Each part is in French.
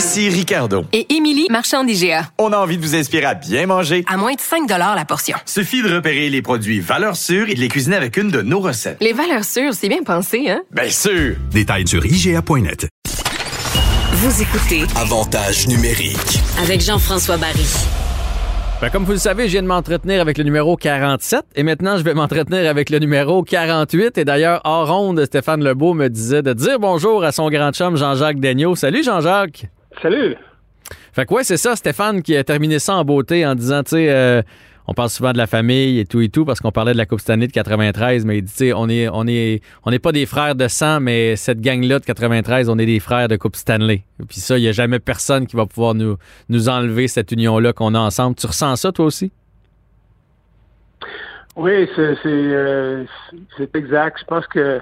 Ici Ricardo. Et Émilie, marchand d'IGA. On a envie de vous inspirer à bien manger. À moins de 5 la portion. Suffit de repérer les produits valeurs sûres et de les cuisiner avec une de nos recettes. Les valeurs sûres, c'est bien pensé, hein? Bien sûr! Détails sur IGA.net. Vous écoutez Avantage numérique. avec Jean-François Barry. Ben, comme vous le savez, je viens de m'entretenir avec le numéro 47 et maintenant je vais m'entretenir avec le numéro 48. Et d'ailleurs, hors ronde, Stéphane Lebeau me disait de dire bonjour à son grand chum Jean-Jacques Daigneault. Salut Jean-Jacques! Salut! Fait que ouais, c'est ça, Stéphane qui a terminé ça en beauté en disant, tu sais, euh, on parle souvent de la famille et tout et tout parce qu'on parlait de la Coupe Stanley de 93, mais il dit, tu sais, on est, on est, on n'est pas des frères de sang, mais cette gang-là de 93, on est des frères de Coupe Stanley. Puis ça, il n'y a jamais personne qui va pouvoir nous, nous enlever cette union-là qu'on a ensemble. Tu ressens ça toi aussi? Oui, c'est euh, c'est exact. Je pense que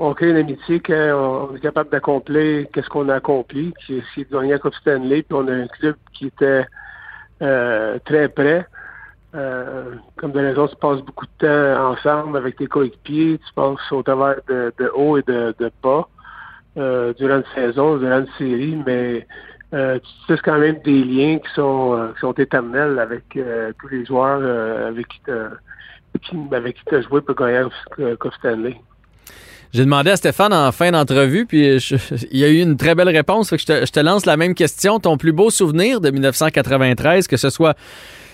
on crée une amitié quand on est capable d'accomplir qu'est-ce qu'on a accompli, qui c'est de gagner la Coupe Stanley, puis on a un club qui était euh, très près. Euh, comme de raison, tu passes beaucoup de temps ensemble avec tes coéquipiers, tu passes au travers de, haut et de, bas euh, durant une saison, durant une série, mais euh, tu tisses quand même des liens qui sont euh, qui sont éternels avec euh, tous les joueurs euh, avec qui tu avec qui tu as joué pour gagner Coupe Stanley. J'ai demandé à Stéphane en fin d'entrevue, puis je- il y a eu une très belle réponse. Fait que je, te, je te lance la même question. Ton plus beau souvenir de 1993, que ce soit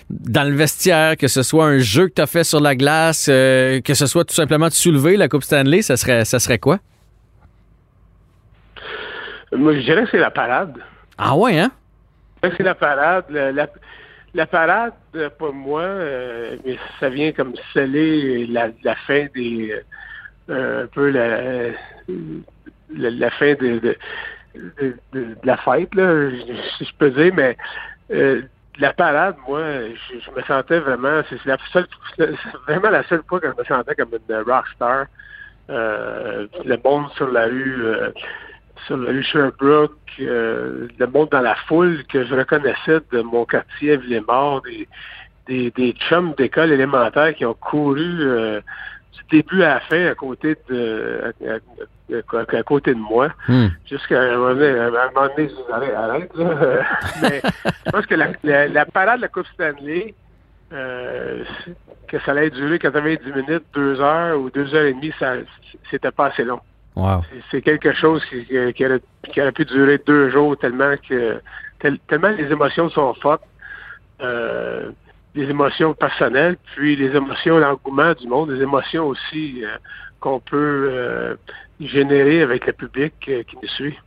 dans le vestiaire, que ce soit un jeu que tu as fait sur la glace, euh, que ce soit tout simplement de soulever la Coupe Stanley, ça serait, ça serait quoi? Moi, je dirais que c'est la parade. Ah ouais, hein? C'est la parade. La, la, la parade, euh, pour moi, euh, mais ça vient comme sceller la, la fin des... euh, un peu la, la, la fin de, de, de- de- la fête, là, si je peux dire, mais euh, la parade, moi, je, je me sentais vraiment... C'est la seule, vraiment la seule fois que je me sentais comme une rockstar. Euh, le monde sur la rue... euh, sur la rue Sherbrooke, euh, le monde dans la foule que je reconnaissais de mon quartier Villemort, des, des, des chums d'école élémentaire qui ont couru euh, du début à la fin à côté de à, à- à côté de moi. Hmm. Jusqu'à un moment donné, à un moment donné, je dis, arrête, arrête, là. Mais je pense que la, la, la parade de la Coupe Stanley, euh, que ça allait durer 90 minutes, deux heures ou deux heures et demie, ça c'était pas assez long. Wow. C'est- quelque chose qui, qui, qui aurait, qui aurait pu durer deux jours tellement que tel- tellement les émotions sont fortes. Euh, les émotions personnelles, puis les émotions, l'engouement du monde, les émotions aussi euh, qu'on peut euh, générer avec le public euh, qui nous suit.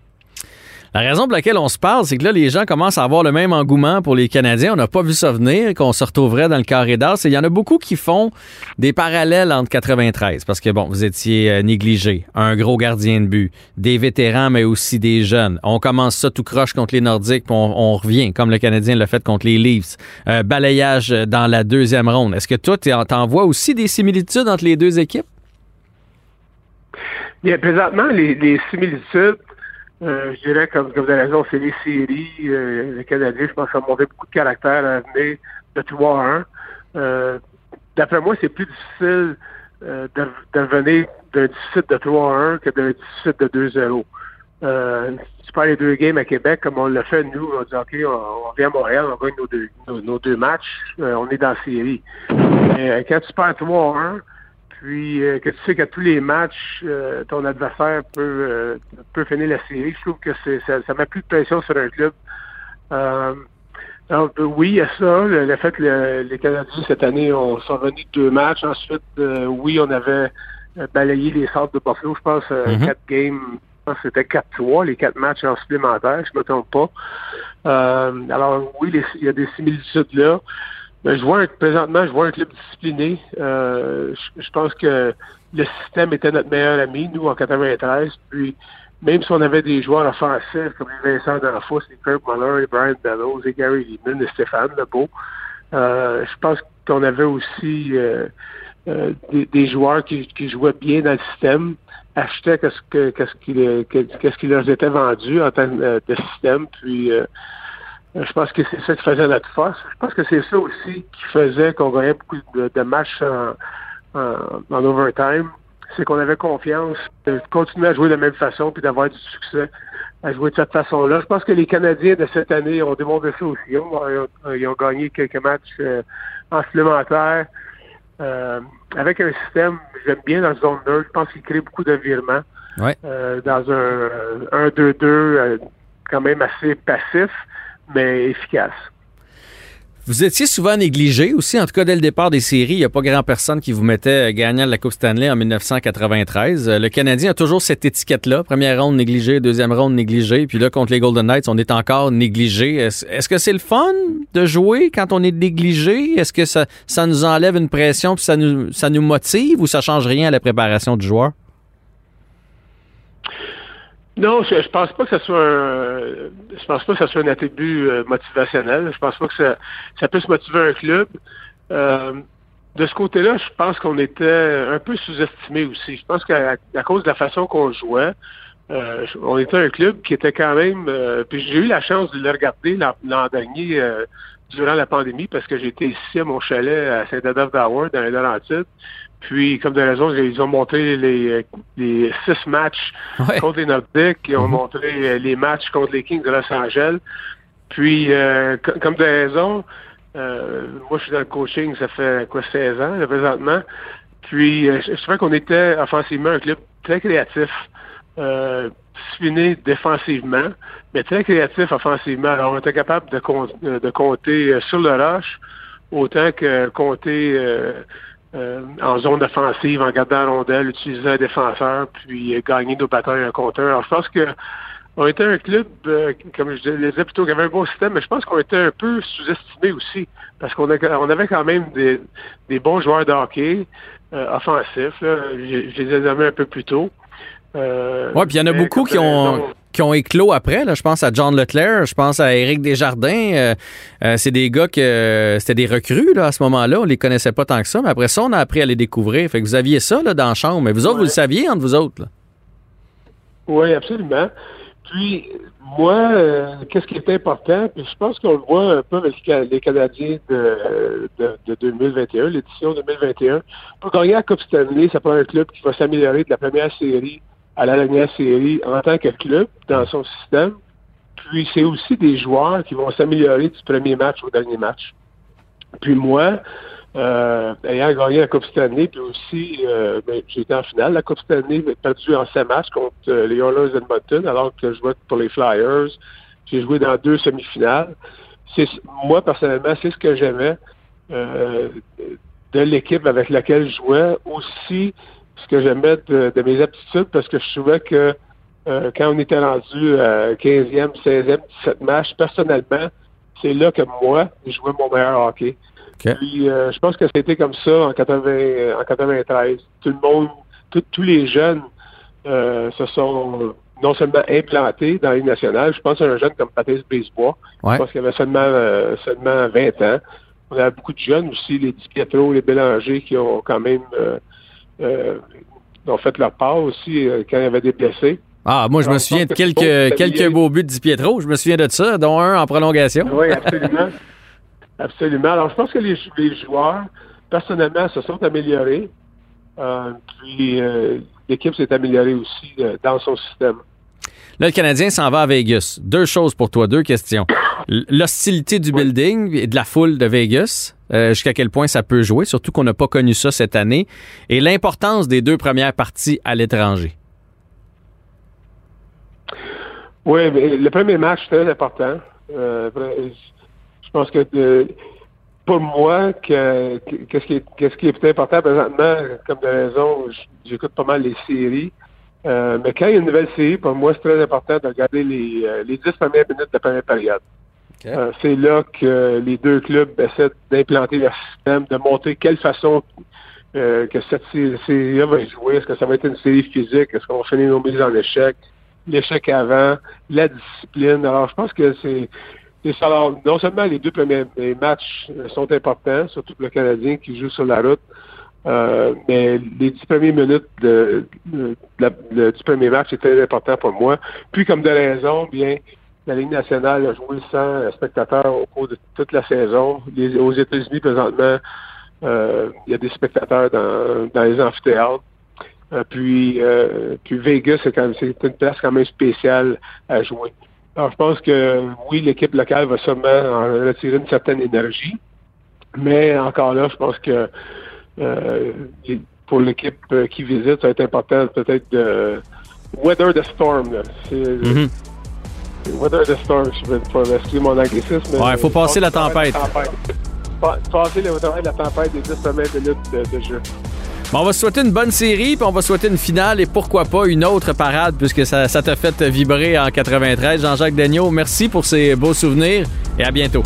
La raison pour laquelle on se parle, c'est que là, les gens commencent à avoir le même engouement pour les Canadiens. On n'a pas vu ça venir, qu'on se retrouverait dans le carré d'as. Il y en a beaucoup qui font des parallèles entre 93, parce que, bon, vous étiez euh, négligé, un gros gardien de but, des vétérans, mais aussi des jeunes. On commence ça tout croche contre les Nordiques, puis on, revient, comme le Canadien l'a fait contre les Leafs. Euh, balayage dans la deuxième ronde. Est-ce que toi, t'en vois aussi des similitudes entre les deux équipes? Bien, présentement, les similitudes, euh, je dirais, comme, comme vous avez raison, c'est les séries. Euh, les Canadiens, je pense, ont montré beaucoup de caractère à venir de 3 à 1. Euh, D'après moi, c'est plus difficile euh, de, de revenir d'un déficit de 3 à 1 que d'un déficit de 2-0. Euh, tu perds les deux games à Québec, comme on l'a fait, nous, on dit, OK, on, on vient à Montréal, on gagne nos deux, nos, deux matchs, euh, on est dans la série. Mais quand tu perds 3 à 1, puis euh, que tu sais qu'à tous les matchs, euh, ton adversaire peut, euh, peut finir la série. Je trouve que c'est ça, ça met plus de pression sur un club. Euh, alors, euh, oui, il y a ça. Le, le fait que le- les Canadiens, cette année, ont, sont venus de deux matchs. Ensuite, euh, oui, on avait balayé les sortes de Buffalo, je pense, euh, Mhm. quatre games. Je pense que c'était 4-3, les quatre matchs en supplémentaire, je ne me trompe pas. Euh, alors, oui, les- il y a des similitudes là. Ben, je vois un- présentement, je vois un club discipliné. Euh, je, je pense que le système était notre meilleur ami, nous, en 93. Puis même si on avait des joueurs offensifs comme Vincent D'Anfos, les Kirk Muller, les Brian Bellows, les Gary Lehman, et Stéphane Lebeau, euh, je pense qu'on avait aussi euh, euh, des, des, joueurs qui, qui, jouaient bien dans le système, achetaient qu'est-ce que qui, leur était vendu en termes de système, puis je pense que c'est ça qui faisait notre force. Je pense que c'est ça aussi qui faisait qu'on gagnait beaucoup de, de matchs en, en, en overtime c'est qu'on avait confiance de continuer à jouer de la même façon puis d'avoir du succès à jouer de cette façon-là. Je pense que les Canadiens de cette année ont démontré ça aussi. Ils ont, ils ont gagné quelques matchs euh, en supplémentaire. Euh, avec un système, j'aime bien dans la zone 2. Je pense qu'il crée beaucoup de virements. Ouais. Euh, dans un 1-2-2 euh, quand même assez passif, mais efficace. Vous étiez souvent négligé aussi, en tout cas dès le départ des séries. Il n'y a pas grand personne qui vous mettait gagnant de la Coupe Stanley en 1993. Euh, le Canadien a toujours cette étiquette-là. Première ronde négligée, deuxième ronde négligée. Puis là, contre les Golden Knights, on est encore négligé. Est-ce que c'est le fun de jouer quand on est négligé? Est-ce que ça, ça nous enlève une pression puis ça nous, ça nous motive ou ça change rien à la préparation du joueur? Non, je, je pense pas que ce soit un, je pense pas que ce soit un attribut euh, motivationnel. Je pense pas que ça, ça puisse motiver un club. Euh, de ce côté-là, je pense qu'on était un peu sous-estimé aussi. Je pense qu'à cause de la façon qu'on jouait, euh, on était un club qui était quand même. Euh, puis j'ai eu la chance de le regarder l'an dernier euh, durant la pandémie parce que j'étais ici à mon chalet à Saint-Adolphe d'Howard dans les Laurentides. Puis, comme de raison, ils ont montré les, les six matchs Ouais. contre les Nordiques, ils ont Mhm. montré les matchs contre les Kings de Los Angeles. Puis, euh, co- comme de raison, euh, moi, je suis dans le coaching, ça fait quoi, 16 ans, là, présentement. Puis, euh, je trouvais qu'on était offensivement un club très créatif, euh, discipliné défensivement, mais très créatif offensivement. Alors, on était capable de, com- euh, de compter euh, sur le rush autant que compter euh, en zone offensive, en gardant la rondelle, utiliser un défenseur, puis euh, gagner nos batailles un contre un. Alors, je pense que on était un club, euh, comme je le disais plutôt, qui avait un bon système, mais je pense qu'on était un peu sous-estimé aussi, parce qu'on on avait quand même des, des bons joueurs de hockey euh, offensifs. Là. Je, je les ai nommés un peu plus tôt. Euh, Oui, puis il y en a beaucoup qui ont, qui ont éclos après. Là. Je pense à John Leclerc, je pense à Éric Desjardins. Euh, euh, c'est des gars que euh, c'était des recrues là, à ce moment-là. On les connaissait pas tant que ça, mais après ça, on a appris à les découvrir. Fait que vous aviez ça là, dans la chambre. Mais vous autres, vous le saviez entre vous autres. là. Oui, absolument. Puis, moi, euh, qu'est-ce qui est important, puis je pense qu'on le voit un peu avec les Canadiens de, de, de 2021, l'édition 2021. Pour gagner la Coupe Stanley, ça prend un club qui va s'améliorer de la première série à la dernière série en tant que club dans son système. Puis, c'est aussi des joueurs qui vont s'améliorer du premier match au dernier match. Puis moi, euh, ayant gagné la Coupe Stanley, puis aussi, euh, ben, été en finale. La Coupe Stanley, j'ai perdu en sept matchs contre euh, les Oilers d'Edmonton, alors que je jouais pour les Flyers. J'ai joué dans deux semi-finales. C'est, moi, personnellement, c'est ce que j'aimais euh, de l'équipe avec laquelle je jouais. Aussi, ce que j'aimais de, de mes aptitudes, parce que je trouvais que euh, quand on était rendu à 15e, 16e, 17 matchs, personnellement, c'est là que moi, je jouais mon meilleur hockey. OK. Puis euh, je pense que c'était comme ça en, 80, euh, en 93. Tout le monde, tout- tous les jeunes euh, se sont non seulement implantés dans les nationales. Je pense à un jeune comme Patrice Brisebois. Ouais. Je pense qu'il avait seulement, euh, seulement 20 ans. On avait beaucoup de jeunes aussi, les Di Pietro, les Bélanger, qui ont quand même euh, ont fait leur part aussi euh, quand il y avait des blessés. Ah, moi, je me souviens de que quelques, quelques beaux buts de Di Pietro. Je me souviens de ça, dont un en prolongation. Oui, absolument. absolument. Alors, je pense que les, les joueurs, personnellement, se sont améliorés. Euh, puis, euh, l'équipe s'est améliorée aussi euh, dans son système. Là, le Canadien s'en va à Vegas. Deux choses pour toi, deux questions. L'hostilité du building et de la foule de Vegas, euh, jusqu'à quel point ça peut jouer, surtout qu'on n'a pas connu ça cette année, et l'importance des deux premières parties à l'étranger. Oui, mais le premier match, c'est très important. Euh, je pense que euh, pour moi, que, que- qu'est-ce qui qui est plus important présentement, comme de raison, j'écoute pas mal les séries. Euh, mais quand il y a une nouvelle série, pour moi, c'est très important de regarder les, euh, les 10 premières minutes de la première période. Euh, c'est là que les deux clubs essaient d'implanter leur système, de montrer quelle façon euh, que cette sé- série-là va jouer. Est-ce que ça va être une série physique? Est-ce qu'on va finir nos mises en échec? l'échec avant, la discipline. Alors, je pense que c'est. Alors, non seulement les deux premiers matchs euh, sont importants, surtout pour le Canadien qui joue sur la route, euh, mais les dix premières minutes de, de- de le- du premier match étaient importants pour moi. Puis, comme de raison, bien, la Ligue nationale a joué sans spectateurs au cours de toute la saison. Les- aux États-Unis, présentement, euh, il y a des spectateurs dans, dans les amphithéâtres. Euh, puis, euh, Vegas, c'est une place quand même spéciale à jouer. Alors, je pense que oui, l'équipe locale va sûrement en retirer une certaine énergie, mais encore là, je pense que pour l'équipe euh, qui visite, ça va être important peut-être de weather the storm. là. Mhm. weather the storm, je vais pas excusez mon anglicisme. Ouais, faut passer la tempête. Pa- Passer le de la tempête des 10 premières minutes de, de jeu. Bon, on va se souhaiter une bonne série, puis on va souhaiter une finale et pourquoi pas une autre parade, puisque ça ça t'a fait vibrer en 93. Jean-Jacques Daigneault, merci pour ces beaux souvenirs et à bientôt.